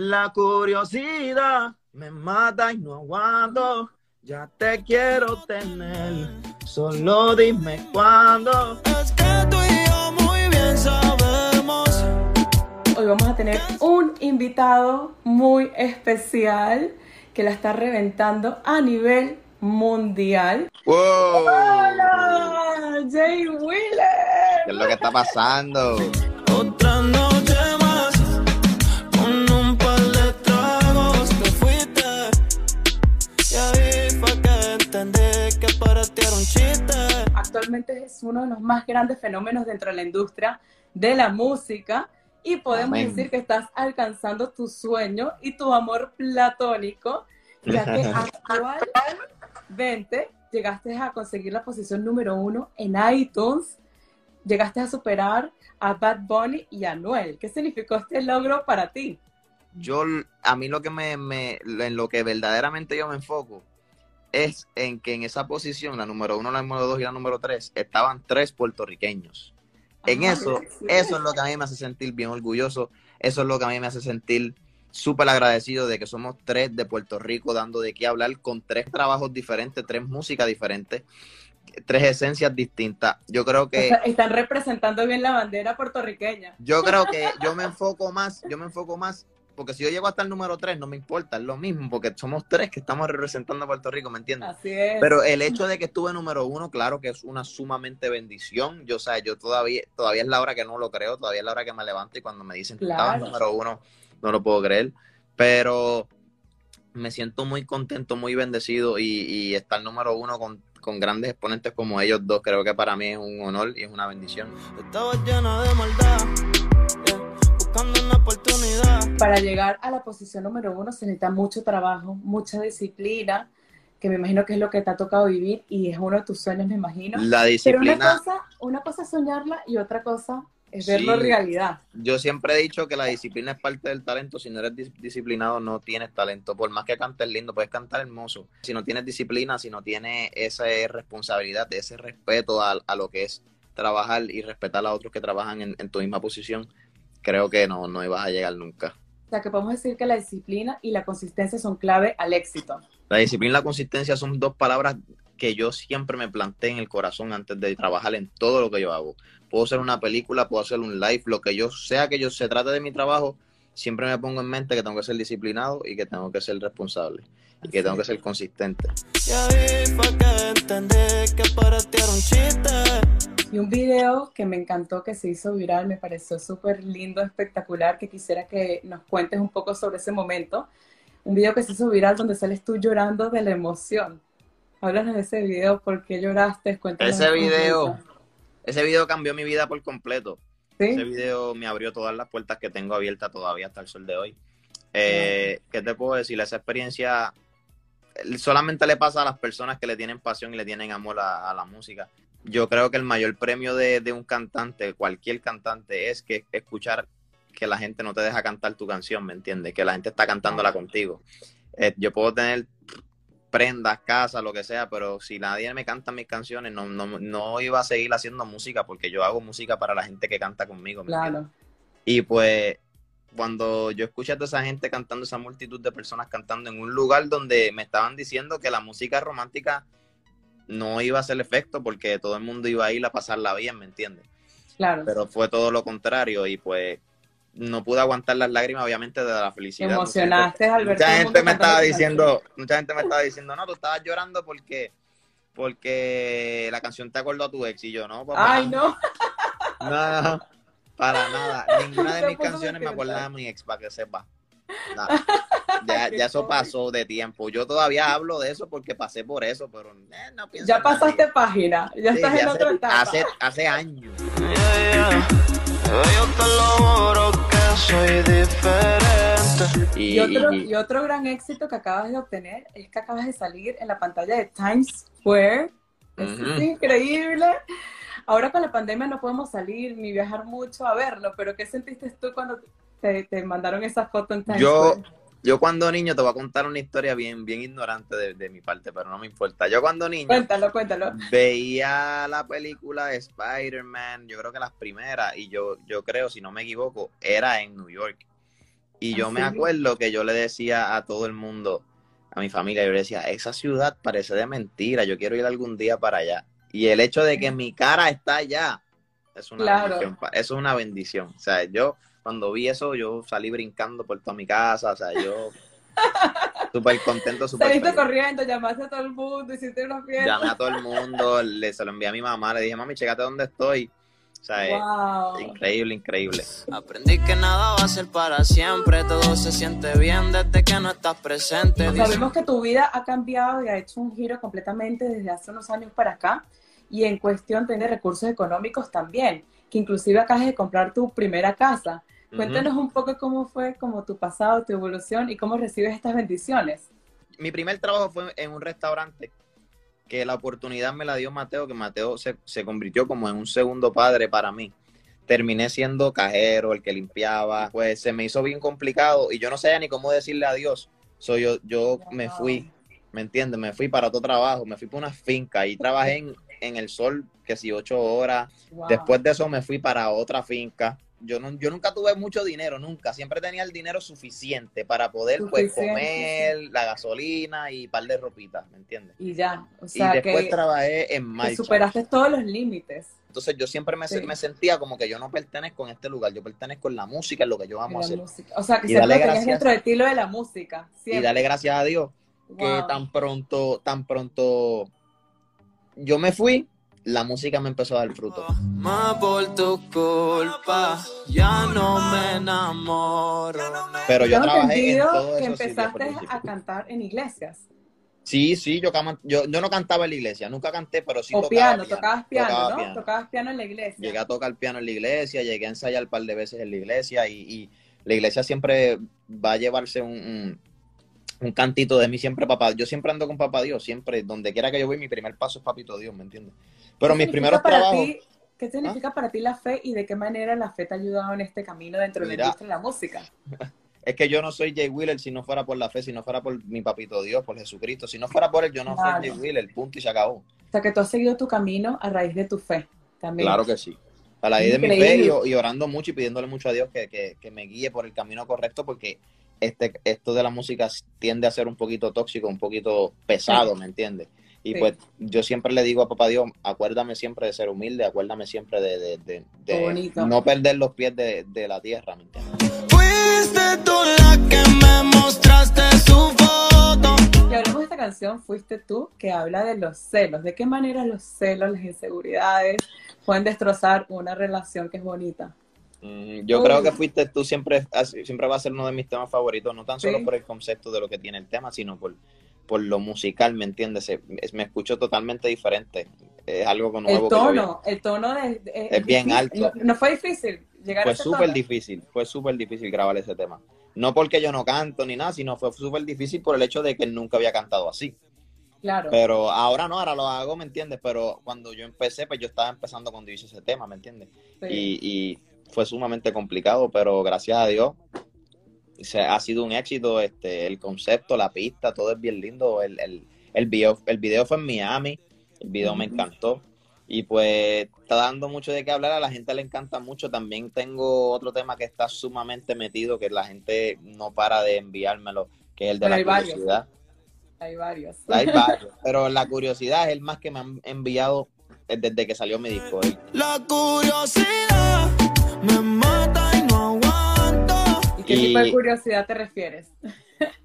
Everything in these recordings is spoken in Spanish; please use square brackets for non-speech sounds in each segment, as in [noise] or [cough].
La curiosidad me mata y no aguanto. Ya te quiero tener, solo dime cuándo. Es que tú y yo muy bien sabemos. Hoy vamos a tener un invitado muy especial que la está reventando a nivel mundial. ¡Wow! ¡Hola! Jay ¿Qué Wheeler. es lo que está pasando? Otra noche Actualmente es uno de los más grandes fenómenos dentro de la industria de la música y podemos Amén. decir que estás alcanzando tu sueño y tu amor platónico, ya que [laughs] actualmente llegaste a conseguir la posición número uno en iTunes, llegaste a superar a Bad Bunny y a Noel. ¿Qué significó este logro para ti? Yo, a mí lo que me, me- en lo que verdaderamente yo me enfoco es en que en esa posición, la número uno, la número dos y la número tres, estaban tres puertorriqueños. En Ah, eso, sí. eso es lo que a mí me hace sentir bien orgulloso, eso es lo que a mí me hace sentir súper agradecido de que somos tres de Puerto Rico dando de qué hablar con tres trabajos diferentes, tres músicas diferentes, tres esencias distintas. Yo creo que... Está- Están representando bien la bandera puertorriqueña. Yo creo que yo me enfoco más, yo me enfoco más, porque si yo llego hasta el número 3, no me importa, es lo mismo, porque somos tres que estamos representando a Puerto Rico, ¿me entiendes? Así es. Pero el hecho de que estuve número uno, claro que es una sumamente bendición. Yo, o sea, yo todavía, todavía es la hora que no lo creo, todavía es la hora que me levanto y cuando me dicen que estaba Claro. número uno, no lo puedo creer. Pero me siento muy contento, muy bendecido y, y estar número uno con, con grandes exponentes como ellos dos, creo que para mí es un honor y es una bendición. Estaba llena de maldad. Buscando una oportunidad. para llegar a la posición número uno se necesita mucho trabajo, mucha disciplina, que me imagino que es lo que te ha tocado vivir y es uno de tus sueños, me imagino. La Pero disciplina... una cosa, una cosa es soñarla y otra cosa es verlo Sí. realidad. Yo siempre he dicho que la disciplina es parte del talento. Si no eres dis- disciplinado, no tienes talento. Por más que cantes lindo, puedes cantar hermoso. Si no tienes disciplina, si no tienes esa responsabilidad, ese respeto a, a lo que es trabajar y respetar a otros que trabajan en, en tu misma posición, creo que no, no ibas a llegar nunca. O sea, que podemos decir que la disciplina y la consistencia son clave al éxito. La disciplina y la consistencia son dos palabras que yo siempre me planteé en el corazón antes de trabajar en todo lo que yo hago. Puedo hacer una película, puedo hacer un live, lo que yo sea que yo se trate de mi trabajo, siempre me pongo en mente que tengo que ser disciplinado y que tengo que ser responsable y que tengo que ser consistente. Y ahí fue que entendí que para ti era un chiste. Y un video que me encantó, que se hizo viral, me pareció súper lindo, espectacular, que quisiera que nos cuentes un poco sobre ese momento. Un video que se hizo viral donde sales tú llorando de la emoción. Háblanos de ese video, ¿por qué lloraste? Cuéntanos Ese video, poquito. ese video cambió mi vida por completo. Ese video me abrió todas las puertas que tengo abiertas todavía hasta el sol de hoy. Eh, ¿Qué te puedo decir? Esa experiencia eh, solamente le pasa a las personas que le tienen pasión y le tienen amor a, a la música. Yo creo que el mayor premio de, de un cantante, cualquier cantante, es que escuchar que la gente no te deja cantar tu canción, ¿me entiendes? Que la gente está cantándola contigo. Eh, yo puedo tener prendas, casas, lo que sea, pero si nadie me canta mis canciones, no, no, no iba a seguir haciendo música porque yo hago música para la gente que canta conmigo. ¿me entiendes? Claro. Y pues cuando yo escuché a toda esa gente cantando, esa multitud de personas cantando en un lugar donde me estaban diciendo que la música romántica no iba a hacer efecto porque todo el mundo iba a ir a pasarla bien, ¿me entiendes? Claro. Pero fue todo lo contrario y pues no pude aguantar las lágrimas obviamente de la Te felicidad. emocionaste al ver Mucha gente me estaba diciendo, mucha gente me estaba diciendo, no, tú estabas llorando porque porque la canción te acordó a tu ex y yo, no, papá. Ay, no. No, no, para nada. [laughs] Ninguna de mis canciones me sentimental. de mi ex, para que sepa. [laughs] Ya, ya eso pasó de tiempo. Yo todavía hablo de eso porque pasé por eso, pero eh, no pienso Ya nadie. pasaste página, ya Sí, estás en hace, otra etapa. hace, hace años. Yeah, yeah. Yo te lo juro que soy diferente. Y, Y otro, y- y otro gran éxito que acabas de obtener es que acabas de salir en la pantalla de Times Square. Eso es increíble. Ahora con la pandemia no podemos salir ni viajar mucho a verlo, pero ¿qué sentiste tú cuando te, te mandaron esa foto en Times yo, Square? yo cuando niño te voy a contar una historia bien, bien ignorante de, de mi parte, pero no me importa. Yo cuando niño Cuéntalo, cuéntalo. veía la película de Spider-Man, yo creo que las primeras, y yo, yo creo, si no me equivoco, era en New York. Y yo ¿En me acuerdo que yo le decía a todo el mundo, a mi familia, yo le decía, esa ciudad parece de mentira, yo quiero ir algún día para allá. Y el hecho de que mi cara está allá es una Claro. bendición. es una bendición. O sea, yo cuando vi eso, yo salí brincando por toda mi casa, o sea, yo [laughs] súper contento, súper [laughs] Saliste feliz. corriendo, llamaste a todo el mundo, hiciste una fiesta. Llamé a todo el mundo, le, se lo envié a mi mamá, le dije, mami, chécate dónde estoy. O sea, es Wow. increíble, increíble. Aprendí que nada va a ser para siempre, todo se siente bien desde que no estás presente. Dice- Sabemos que tu vida ha cambiado y ha hecho un giro completamente desde hace unos años para acá y en cuestión de recursos económicos también, que inclusive acabas de comprar tu primera casa. Cuéntanos un poco cómo fue como tu pasado, tu evolución y cómo recibes estas bendiciones. mi primer trabajo fue en un restaurante que la oportunidad me la dio Mateo, que Mateo se, se convirtió como en un segundo padre para mí. Terminé siendo cajero, el que limpiaba, pues se me hizo bien complicado y yo no sabía ni cómo decirle adiós. So, yo, yo me fui, ¿me entiendes? Me fui para otro trabajo, me fui para una finca y trabajé en, en el sol, que si ocho horas. Wow. Después de eso me fui para otra finca. Yo, no, yo nunca tuve mucho dinero, nunca. Siempre tenía el dinero suficiente para poder pues, comer la gasolina y par de ropitas, ¿me entiendes? Y ya, o Y sea después que, trabajé en marcha. superaste todos los límites. Entonces yo siempre me, Sí. me sentía como que yo no pertenezco en este lugar, yo pertenezco en la música, en lo que yo amo la hacer. música. O sea, que Y siempre dale tenías dentro de ti lo de la música. Y darle gracias a Dios que tan pronto, tan pronto yo me fui, la música me empezó a dar fruto. Más por tu culpa, ya no me enamoro. Pero yo trabajé en todo que empezaste a cantar en iglesias. Sí, sí, yo, cama- yo, yo no cantaba en la iglesia, nunca canté, pero sí o tocaba piano, piano. tocabas piano, tocaba ¿no? piano. Tocabas piano en la iglesia. Llegué a tocar piano en la iglesia, llegué a ensayar un par de veces en la iglesia y, y la iglesia siempre va a llevarse un, un, un cantito de mí, siempre papá. Yo siempre ando con papá Dios, siempre, donde quiera que yo voy, mi primer paso es papito Dios, ¿me entiendes? Pero ¿Qué mis primeros para trabajos, ti- ¿Qué significa para ti la fe y de qué manera la fe te ha ayudado en este camino dentro de la Mira. industria de la música? [laughs] es que yo no soy Jay Wheeler si no fuera por la fe, si no fuera por mi papito Dios, por Jesucristo. Si no fuera por él, yo no Claro. soy Jay Wheeler, punto y se acabó. O sea, que tú has seguido tu camino a raíz de tu fe también. Claro que sí. A la de mi fe Increíble. y, y orando mucho y pidiéndole mucho a Dios que, que- que me guíe por el camino correcto porque este, esto de la música tiende a ser un poquito tóxico, un poquito pesado, ¿me entiendes? Y Sí. pues yo siempre le digo a papá Dios, acuérdame siempre de ser humilde, acuérdame siempre de, de- de- de no perder los pies de, de la tierra, ¿me entiendes? Fuiste tú la que me mostraste su foto. Y hablamos de esta canción, Fuiste tú, que habla de los celos. ¿De qué manera los celos, las inseguridades pueden destrozar una relación que es bonita? Mm, Yo Uy. creo que fuiste tú siempre, siempre va a ser uno de mis temas favoritos, no tan solo Sí. por el concepto de lo que tiene el tema, sino por, por lo musical, ¿me entiendes? Me escucho totalmente diferente. Es algo nuevo El que tono, el tono de, de- Es bien alto. No, no fue difícil llegar a Fue súper difícil, fue súper difícil grabar ese tema. No porque yo no canto ni nada, sino fue súper difícil por el hecho de que él nunca había cantado así. Claro. Pero ahora no, ahora lo hago, ¿me entiendes? Pero cuando yo empecé, pues yo estaba empezando cuando hice ese tema, ¿me entiendes? sí. y, y fue sumamente complicado, pero gracias a Dios se, ha sido un éxito este, el concepto, la pista, todo es bien lindo. El, el, el, video, el video fue en Miami, el video me encantó y pues está dando mucho de qué hablar, a la gente le encanta mucho. También tengo otro tema que está sumamente metido, que la gente no para de enviármelo, que es el de Pero la hay varios. curiosidad. Hay varios. Hay [laughs] varios, pero la curiosidad es el más que me han enviado desde que salió mi disco. La curiosidad me mata y no aguanto. ¿Y qué y- tipo de curiosidad te refieres?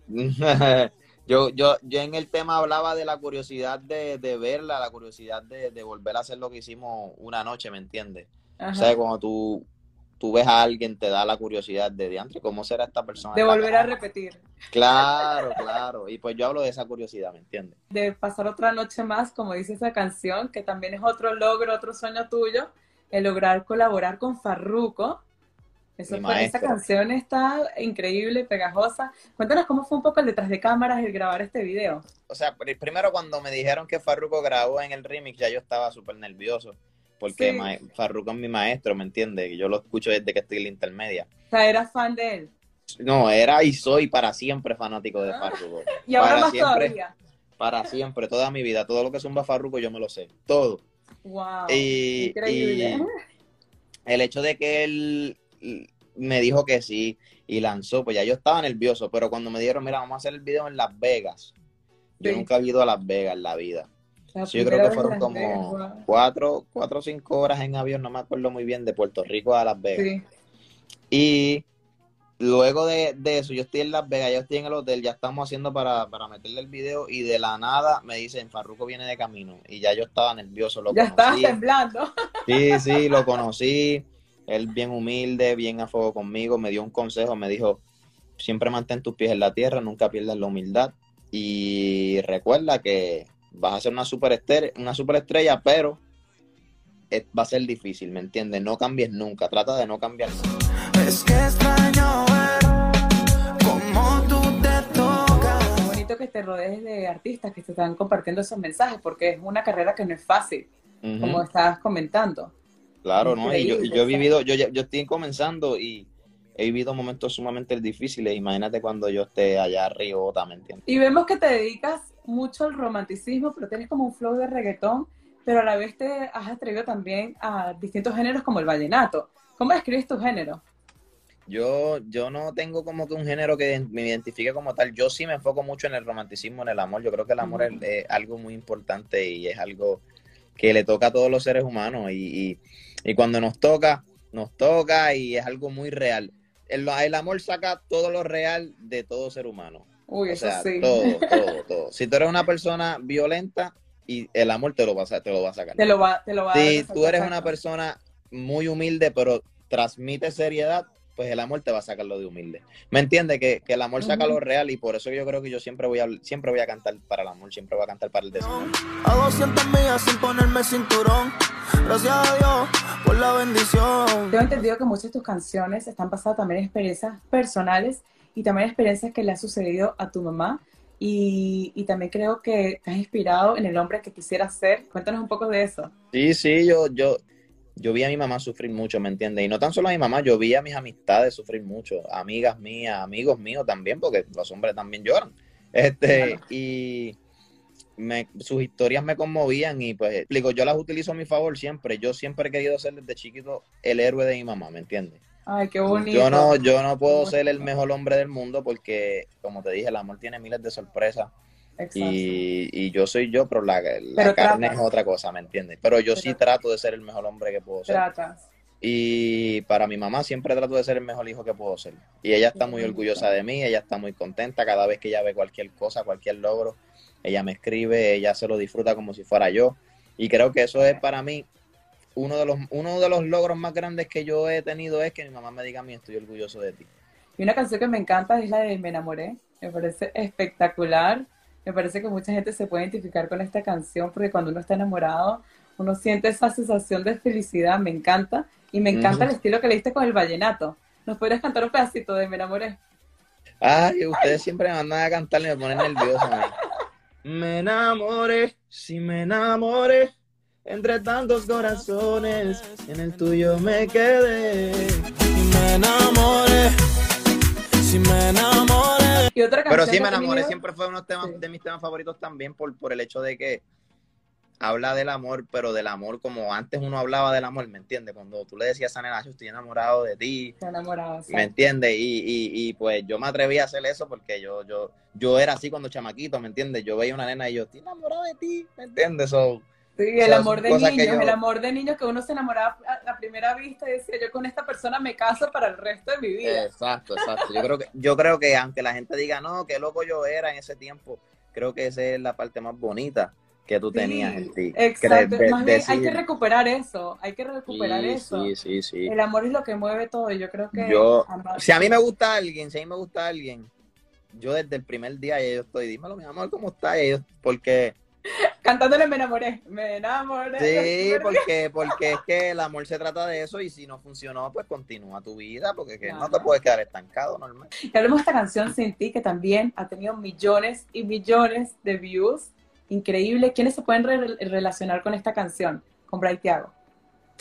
[laughs] yo, yo, yo en el tema hablaba de la curiosidad de, de verla, la curiosidad de, de volver a hacer lo que hicimos una noche, ¿me entiendes? O sea, cuando tú, tú ves a alguien, te da la curiosidad de diantre, ¿cómo será esta persona? de volver a repetir. Claro, claro. Y pues yo hablo de esa curiosidad, ¿me entiendes? de pasar otra noche más, como dice esa canción, que también es otro logro, otro sueño tuyo, el lograr colaborar con Farruko. Eso Mi fue, esa canción está increíble, pegajosa. Cuéntanos cómo fue un poco el detrás de cámaras el grabar este video. O sea, pr- primero cuando me dijeron que Farruko grabó en el remix, ya yo estaba súper nervioso. Porque Sí. Farruko es mi maestro, ¿me entiendes? Yo lo escucho desde que estoy en la intermedia. O sea, eras fan de él. No, era y soy para siempre fanático de Farruko. [laughs] Y ahora Para más siempre. todavía. Para siempre, toda mi vida. Todo lo que zumba Farruko yo me lo sé. Todo. Wow. Y- increíble. y- El hecho de que él me dijo que sí y lanzó, pues ya yo estaba nervioso, pero cuando me dijeron, mira, vamos a hacer el video en Las Vegas, yo Sí. nunca he ido a Las Vegas en la vida. La Sí, yo creo que fueron Vegas, como wow. cuatro, cuatro o cinco horas en avión, no me acuerdo muy bien, de Puerto Rico a Las Vegas. Sí. Y luego de, de eso, yo estoy en Las Vegas, yo estoy en el hotel, ya estamos haciendo para, para meterle el video y de la nada me dicen, Farruko viene de camino. Y ya yo estaba nervioso, lo Ya conocí. temblando. [laughs] Sí, sí, lo conocí. Él bien humilde, bien a fuego conmigo, me dio un consejo, me dijo, siempre mantén tus pies en la tierra, nunca pierdas la humildad y recuerda que vas a ser una superestrella, una superestrella, pero es- va a ser difícil, ¿me entiendes? No cambies nunca, trata de no cambiar nunca. Es que extraño ver cómo tú te tocas. Qué bonito que te rodees de artistas que te están compartiendo esos mensajes, porque es una carrera que no es fácil, Ujú, como estabas comentando. Claro, ¿no? Y yo, yo he vivido, yo, ya- yo estoy comenzando y he vivido momentos sumamente difíciles. Imagínate cuando yo esté allá arriba, ¿me entiendes? Y vemos que te dedicas mucho al romanticismo, pero tienes como un flow de reggaetón, pero a la vez te has atrevido también a distintos géneros como el vallenato. ¿Cómo describes tu género? Yo, yo no tengo como que un género que me identifique como tal. Yo sí me enfoco mucho en el romanticismo, en el amor. Yo creo que el amor es, algo muy importante y es algo que le toca a todos los seres humanos. Y, y, y cuando nos toca, nos toca y es algo muy real. El, el amor saca todo lo real de todo ser humano. Uy, O eso sea, sí. todo, [laughs] todo, todo. Si tú eres una persona violenta, y el amor te lo va a, sa- te lo va a sacar. Te lo va, te lo va a dar Si tú eres una persona muy humilde, pero transmite seriedad, pues el amor te va a sacar lo de humilde. ¿Me entiendes? Que, que el amor saca lo real y por eso yo creo que yo siempre voy a siempre voy a cantar para el amor, siempre voy a cantar para el desamor. A 200 millas sin ponerme cinturón. Gracias a Dios por la bendición. Tengo entendido que muchas de tus canciones están basadas también en experiencias personales y también experiencias que le ha sucedido a tu mamá. Y, y también creo que te has inspirado en el hombre que quisieras ser. Cuéntanos un poco de eso. Sí, sí, yo, yo, yo vi a mi mamá sufrir mucho, ¿me entiendes? Y no tan solo a mi mamá, yo vi a mis amistades sufrir mucho, amigas mías, amigos míos también, porque los hombres también lloran. Este, Claro. y me, sus historias me conmovían y pues explico, yo las utilizo a mi favor siempre. Yo siempre he querido ser desde chiquito el héroe de mi mamá, ¿me entiendes? Ay, qué bonito. Yo no, yo no puedo ser el mejor hombre del mundo porque, como te dije, el amor tiene miles de sorpresas. Y, y yo soy yo, pero la, la Pero carne es otra cosa, ¿me entiendes? Pero yo sí trato de ser el mejor hombre que puedo ser. Y para mi mamá siempre trato de ser el mejor hijo que puedo ser. Y ella está muy orgullosa de mí, ella está muy contenta cada vez que ella ve cualquier cosa, cualquier logro. Ella me escribe, ella se lo disfruta como si fuera yo. Y creo que eso es para mí uno de los, uno de los logros más grandes que yo he tenido es que mi mamá me diga a mí estoy orgulloso de ti. Y una canción que me encanta es la de Me enamoré. Me parece espectacular. Me parece que mucha gente se puede identificar con esta canción porque cuando uno está enamorado, uno siente esa sensación de felicidad. Me encanta. Y me encanta el estilo que le diste con el vallenato. ¿Nos podrías cantar un pedacito de Me enamoré? Ay, ustedes siempre me mandan a cantar y me ponen nervioso. Me enamoré, sí me enamoré, entre tantos corazones, en el tuyo me quedé. Me enamoré. Si me enamoré. Y otra canción Pero sí me enamoré, siempre fue uno de, temas- Sí. de mis temas favoritos también por, por el hecho de que habla del amor, pero del amor como antes uno hablaba del amor, ¿me entiendes? Cuando tú le decías a Nena, "Yo estoy enamorado de ti, Se enamorado, sí. ¿me entiendes? Y, y, y pues yo me atreví a hacer eso porque yo, yo, yo era así cuando chamaquito, ¿me entiendes? Yo veía una nena y yo, estoy enamorado de ti, ¿me entiendes? So, Sí, el sea, amor de niños, yo- el amor de niños que uno se enamoraba a a primera vista y decía, yo con esta persona me caso para el resto de mi vida. Exacto, exacto. Yo creo que, yo creo que aunque la gente diga, no, qué loco yo era en ese tiempo, creo que esa es la parte más bonita que tú Sí, tenías en ti. Exacto, más bien hay que recuperar eso, hay que recuperar sí, eso. Sí, sí, sí. El amor es lo que mueve todo y yo creo que... Yo- Si a mí me gusta alguien, si a mí me gusta alguien, yo desde el primer día ya yo estoy, dímelo, mi amor, ¿cómo estás? Y ellos- porque, [laughs] Cantándole me enamoré, me enamoré. sí, [laughs] porque, porque es que el amor se trata de eso y si no funcionó, pues continúa tu vida, porque que no te puedes quedar estancado, normal. Y hablemos de esta canción Sin Ti, que también ha tenido millones y millones de views. Increíble. ¿Quiénes se pueden re- relacionar con esta canción? Con Bright Thiago.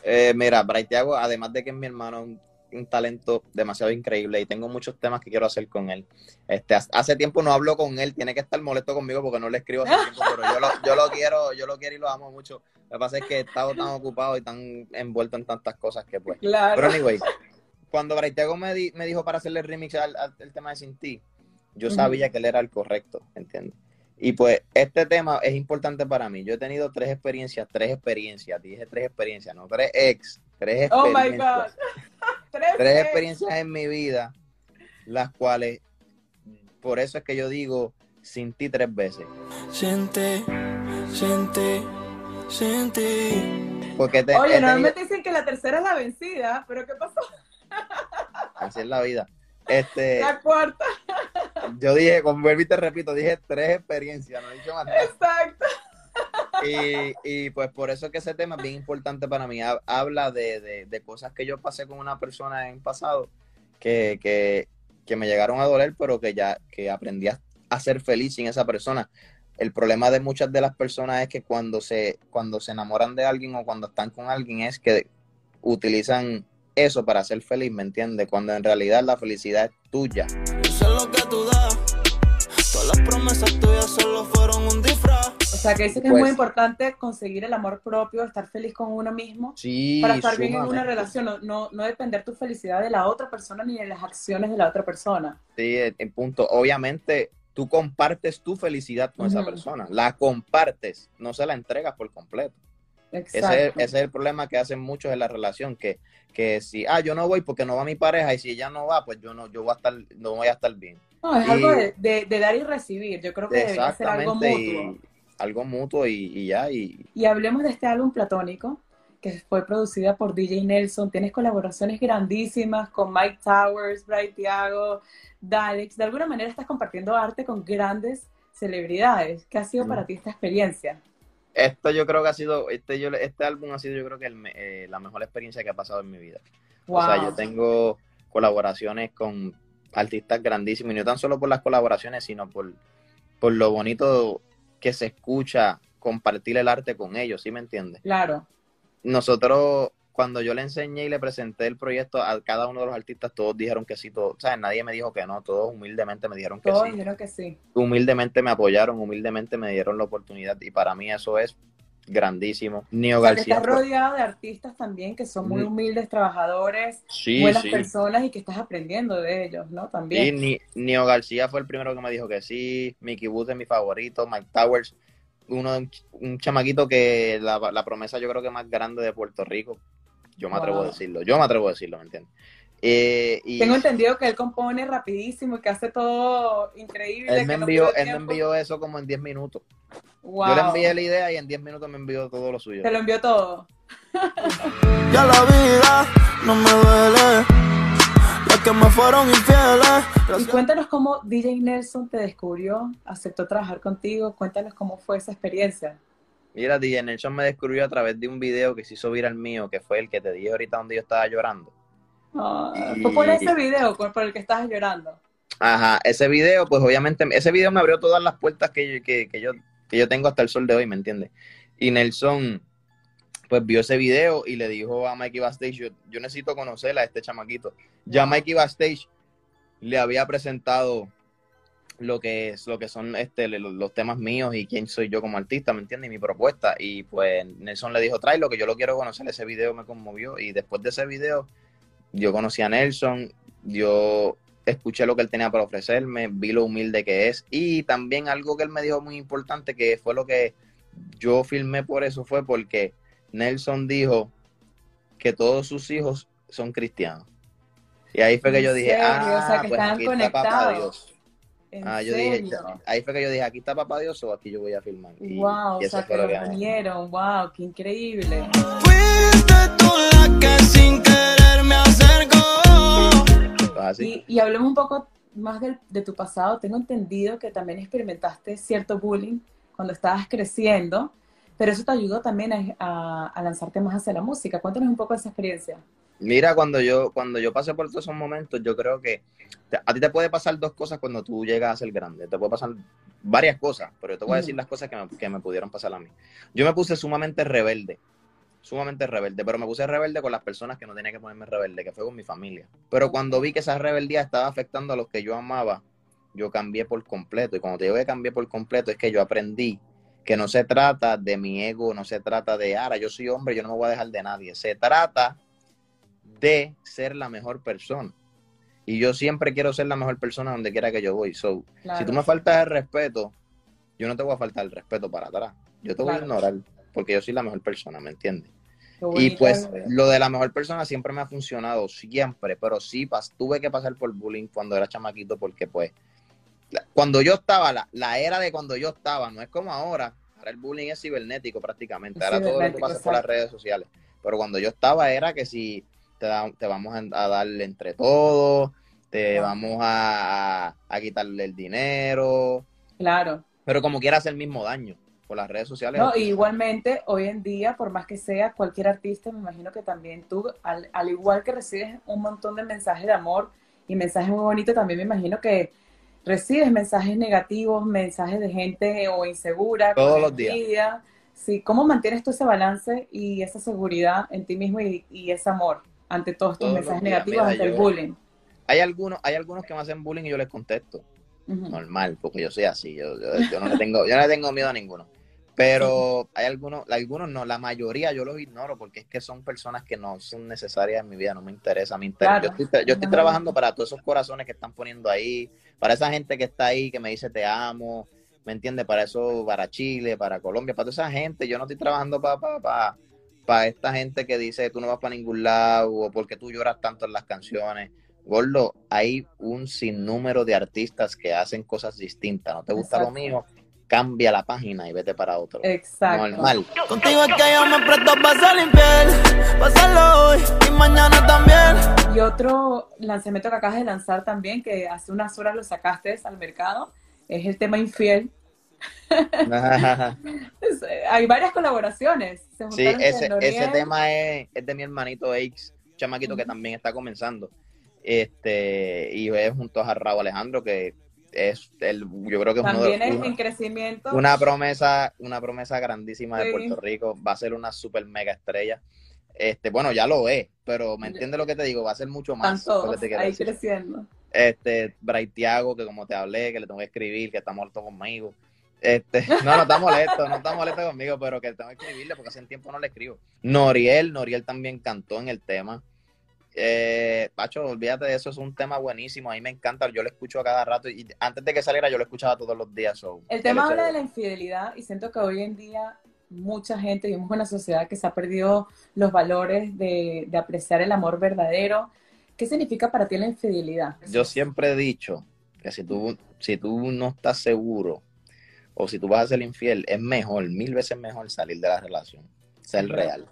Eh, mira, Bright Thiago, además de que es mi hermano, un, talento demasiado increíble y tengo muchos temas que quiero hacer con él. Este, hace- tiempo no hablo con él, tiene que estar molesto conmigo porque no le escribo hace tiempo, pero yo lo, yo lo quiero, yo lo quiero y lo amo mucho. Lo que pasa es que he estado tan ocupado y tan envuelto en tantas cosas que pues. Claro. Pero anyway, cuando Braitego me, di- me dijo para hacerle el remix al, al- al tema de Sin Ti, yo sabía que él era el correcto, ¿entiendes? Y pues este tema es importante para mí. Yo he tenido tres experiencias, tres experiencias, dije tres experiencias, no tres ex, tres Oh experiencias. my God. [laughs] Tres, tres ex. experiencias en mi vida, las cuales, por eso es que yo digo sin ti tres veces. Sin ti, sin ti, sin ti. Porque te, Oye, tenido- normalmente dicen que la tercera es la vencida, pero ¿qué pasó? [laughs] así es la vida. Este, La cuarta. yo dije, como vuelvo y te repito, dije tres experiencias, no he dicho más nada. Exacto. Y, pues por eso es que ese tema es bien importante para mí. Ha- Habla de, cosas que yo pasé con una persona en pasado que, me llegaron a doler, pero que ya que aprendí a, ser feliz sin esa persona. El problema de muchas de las personas es que cuando se, cuando se enamoran de alguien o cuando están con alguien es que utilizan eso para ser feliz, ¿me entiendes? Cuando en realidad la felicidad es tuya. Lo que tú das. Todas las promesas tuyas solo fueron un disfraz. O sea, que dice que es Pues- muy importante conseguir el amor propio, estar feliz con uno mismo Sí, para estar bien en una relación, no, no, no depender tu felicidad de la otra persona ni de las acciones de la otra persona. Sí, en punto. Obviamente, tú compartes tu felicidad con esa Ujú. persona. La compartes, no se la entregas por completo. Exacto. Ese, es- ese es el problema que hacen muchos en la relación, que, que si, ah, yo no voy porque no va mi pareja, y si ella no va, pues yo no, yo voy a estar, no voy a estar bien. No, es Y- algo de, de- de dar y recibir. Yo creo que debería ser algo mutuo. y algo mutuo y, y ya, y Y hablemos de este álbum platónico, que fue producida por DJ Nelson. Tienes colaboraciones grandísimas con Mike Towers, Bright Thiago, Dalex. De alguna manera estás compartiendo arte con grandes celebridades. ¿Qué ha sido Mm. para ti esta experiencia? esto yo creo que ha sido, este, yo, este álbum ha sido yo creo que el eh, la mejor experiencia que ha pasado en mi vida. Wow. O sea, yo tengo colaboraciones con artistas grandísimos, y no tan solo por las colaboraciones, sino por, por lo bonito que se escucha compartir el arte con ellos, ¿sí me entiendes? Claro. Nosotros, cuando yo le enseñé y le presenté el proyecto a cada uno de los artistas, todos dijeron que sí, todos, sea, nadie me dijo que no, todos humildemente me dijeron que Todos sí, dijeron que sí. humildemente me apoyaron, humildemente me dieron la oportunidad, y para mí eso es grandísimo. Nio O sea, que García. estás rodeado de artistas también que son muy humildes, trabajadores, sí, buenas sí. personas y que estás aprendiendo de ellos, ¿no? Sí, También. Ni- Nio García fue el primero que me dijo que sí. Mickey Wood es mi favorito. Mike Towers, uno, un, ch- un chamaquito que la, la promesa yo creo que más grande de Puerto Rico. Yo me atrevo Wow. a decirlo. Yo me atrevo a decirlo, ¿me entiendes? Eh, y Tengo entendido que él compone rapidísimo y que hace todo increíble. él me que no envió, él me envió eso como en 10 minutos. Wow. Yo le envié la idea y en 10 minutos me envió todo lo suyo. Te lo envió todo. Ya la vida no me duele. Las que me fueron infieles. Y cuéntanos cómo DJ Nelson te descubrió, aceptó trabajar contigo. Cuéntanos cómo fue esa experiencia. Mira, DJ Nelson me descubrió a través de un video que se hizo viral mío, que fue el que te dije ahorita donde yo estaba llorando. Ah, Y- Fue por ese video por el que estabas llorando. Ajá, ese video, pues obviamente, ese video me abrió todas las puertas que yo, que, que yo, que yo tengo hasta el sol de hoy, ¿me entiendes? Y Nelson, pues vio ese video y le dijo a Mikey Bastage, yo, yo necesito conocer a este chamaquito. Ya Mikey Bastage le había presentado lo que es, lo que son este, los, los temas míos y quién soy yo como artista, ¿me entiendes? Y mi propuesta. Y pues Nelson le dijo, tráelo, que yo lo quiero conocer. Ese video me conmovió. Y después de ese video, yo conocí a Nelson, yo escuché lo que él tenía para ofrecerme, vi lo humilde que es. Y también algo que él me dijo muy importante, que fue lo que yo filmé por eso, fue porque Nelson dijo que todos sus hijos son cristianos. Y ahí fue que ¿En yo dije, serio? ah, O sea, que pues aquí está papá. Dios. ¿En Ah, yo dije, ahí fue que yo dije, aquí está papá Dios o aquí yo voy a filmar. Y, wow, y o eso sea, fue que lo que los unieron. Wow, qué increíble. Fuiste tú la que sin querer me así. Y, y hablemos un poco más de, tu pasado. Tengo entendido que también experimentaste cierto bullying cuando estabas creciendo, pero eso te ayudó también a, a- a lanzarte más hacia la música. Cuéntanos un poco de esa experiencia. Mira, cuando yo, cuando yo pasé por todos esos momentos, yo creo que te- a ti te puede pasar dos cosas cuando tú llegas a ser grande. Te puede pasar varias cosas, pero yo te voy a decir las cosas que me, que me pudieron pasar a mí. Yo me puse sumamente rebelde, sumamente rebelde, pero me puse rebelde con las personas que no tenía que ponerme rebelde, que fue con mi familia. Pero cuando vi que esa rebeldía estaba afectando a los que yo amaba, yo cambié por completo. Y cuando te digo que cambié por completo, es que yo aprendí que no se trata de mi ego, no se trata de, ahora yo soy hombre, yo no me voy a dejar de nadie. Se trata de ser la mejor persona. Y yo siempre quiero ser la mejor persona donde quiera que yo voy. So, Claro. si tú me faltas el respeto, yo no te voy a faltar el respeto para atrás. Yo te voy Claro. a ignorar porque yo soy la mejor persona, ¿me entiendes? Y pues lo de la mejor persona siempre me ha funcionado, siempre, pero sí pas- tuve que pasar por bullying cuando era chamaquito porque pues cuando yo estaba, la, la era de cuando yo estaba, no es como ahora, ahora el bullying es cibernético prácticamente, Es ahora todo lo que pasa por las redes sociales, pero cuando yo estaba era que si te, da- te vamos a, darle entre todos, te Ah. vamos a, a- a quitarle el dinero, Claro. pero como quiera hacer el mismo daño por las redes sociales. No, y igualmente, hoy en día, por más que sea cualquier artista, me imagino que también tú, al, al igual que recibes un montón de mensajes de amor y mensajes muy bonitos, también me imagino que recibes mensajes negativos, mensajes de gente o insegura, Todos los días. Sí, ¿cómo mantienes tú ese balance y esa seguridad en ti mismo y, y ese amor ante todos estos Todos mensajes días, negativos, mira, ante el bullying? Hay algunos, hay algunos que me hacen bullying y yo les contesto. Normal, porque yo soy así, yo, yo, yo no le tengo, yo no le tengo miedo a ninguno. Pero hay algunos, algunos no, la mayoría yo los ignoro porque es que son personas que no son necesarias en mi vida, no me interesa, me interesa. Claro. Yo estoy, yo estoy trabajando para todos esos corazones que están poniendo ahí, para esa gente que está ahí, que me dice te amo, ¿me entiendes? Para eso, para Chile, para Colombia, para toda esa gente, yo no estoy trabajando para, para, para, para esta gente que dice tú no vas para ningún lado o porque tú lloras tanto en las canciones. Gordo, hay un sinnúmero de artistas que hacen cosas distintas. ¿No te gusta lo mío? Cambia la página y vete para otro. Exacto. Normal. Contigo es que yo me presto para ser infiel. Pasarlo hoy y mañana también. Y otro lanzamiento que acabas de lanzar también, que hace unas horas lo sacaste al mercado, es el tema infiel. [laughs] Hay varias colaboraciones. Se sí, juntaron ese, ese tema es, es de mi hermanito Aix, chamaquito que también está comenzando. Este, y es junto a Raúl Alejandro, que es el, yo creo que es uno de También es uno- en crecimiento. una promesa, una promesa grandísima de. Puerto Rico. Va a ser una super mega estrella. Este, bueno, ya lo es, pero me entiendes lo que te digo, va a ser mucho más. te ahí decir. creciendo. Este, Braithiago, que como te hablé, que le tengo que escribir, que está muerto conmigo. Este, [laughs] no, no está molesto, no está molesto conmigo, pero que tengo que escribirle porque hace tiempo no le escribo. Noriel, Noriel también cantó en el tema. Eh, Pacho, olvídate de eso, es un tema buenísimo, a mí me encanta, yo lo escucho a cada rato y antes de que saliera yo lo escuchaba todos los días. so, El tema habla de la infidelidad y siento que hoy en día mucha gente, vivimos en una sociedad que se ha perdido los valores de, de apreciar el amor verdadero. ¿Qué significa para ti la infidelidad? Yo siempre he dicho que si tú, si tú no estás seguro o si tú vas a ser infiel, es mejor, mil veces mejor salir de la relación, ser real.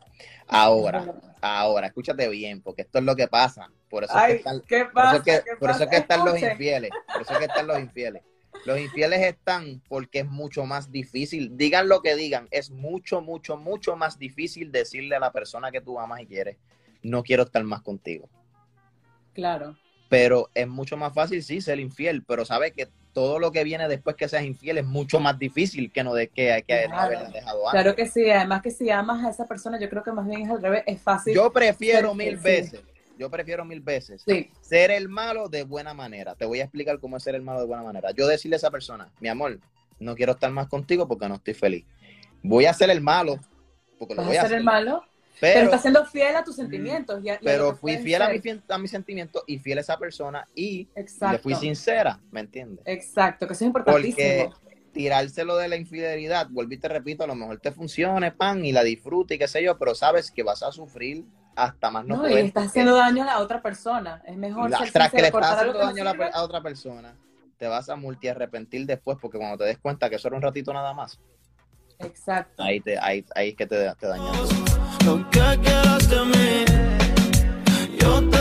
Ahora, ahora, escúchate bien, porque esto es lo que pasa. Por eso es que están, ¿qué por eso es que, ¿Qué por eso es pasa? que están los infieles. Por eso es que están los infieles. Los infieles están porque es mucho más difícil. Digan lo que digan, es mucho, mucho, mucho más difícil decirle a la persona que tú amas y quieres, no quiero estar más contigo. Claro. Pero es mucho más fácil, sí, ser infiel, pero sabes que todo lo que viene después que seas infiel es mucho más difícil que no de que, que no Claro. haberla dejado antes. Claro que sí, además que si amas a esa persona, yo creo que más bien es al revés, es fácil. Yo prefiero mil sí. veces, yo prefiero mil veces Sí, ser el malo de buena manera. Te voy a explicar cómo es ser el malo de buena manera. Yo decirle a esa persona, mi amor, no quiero estar más contigo porque no estoy feliz. Voy a ser el malo, porque lo voy a ser hacer, el malo, pero, pero, estás siendo fiel a tus sentimientos. y a- y a lo pero fui fiel a, mi, a mis sentimientos y fiel a esa persona y Exacto. le fui sincera, ¿me entiendes? Exacto, que eso es Porque importantísimo. tirárselo de la infidelidad, vuelvo y te repito, a lo mejor te funcione, pan, y la disfrute y qué sé yo, pero sabes que vas a sufrir hasta más no, No, poder, y estás porque haciendo daño a la otra persona. Es mejor la- ser tras que le estás haciendo daño a, la a otra persona, te vas a multiarrepentir después porque cuando te des cuenta que eso era un ratito nada más, Exacto. ahí te, ahí, ahí es que te, te dañas lo que quieras de mí. Yo te